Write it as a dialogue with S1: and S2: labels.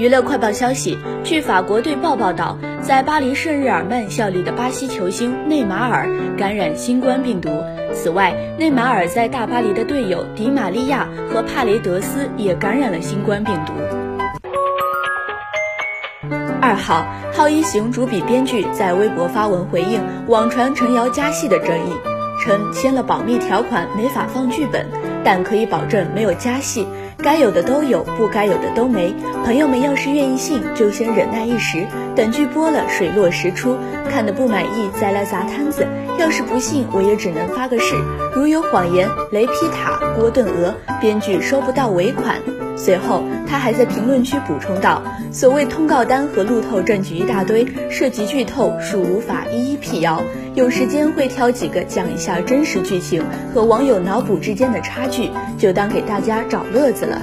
S1: 娱乐快报消息：据法国队报报道，在巴黎圣日耳曼效力的巴西球星内马尔感染新冠病毒。此外，内马尔在大巴黎的队友迪玛利亚和帕雷德斯也感染了新冠病毒。二号，浩一行主笔编剧在微博发文回应网传陈瑶加戏的争议，称签了保密条款，没法放剧本，但可以保证没有加戏。该有的都有，不该有的都没。朋友们要是愿意信，就先忍耐一时，等剧播了，水落石出。看的不满意再来砸摊子。要是不信，我也只能发个誓：如有谎言，雷劈塔、锅炖鹅，编剧收不到尾款。随后，他还在评论区补充道：“所谓通告单和路透证据一大堆，涉及剧透，恕无法一一辟谣。有时间会挑几个讲一下真实剧情和网友脑补之间的差去，就当给大家找乐子了。”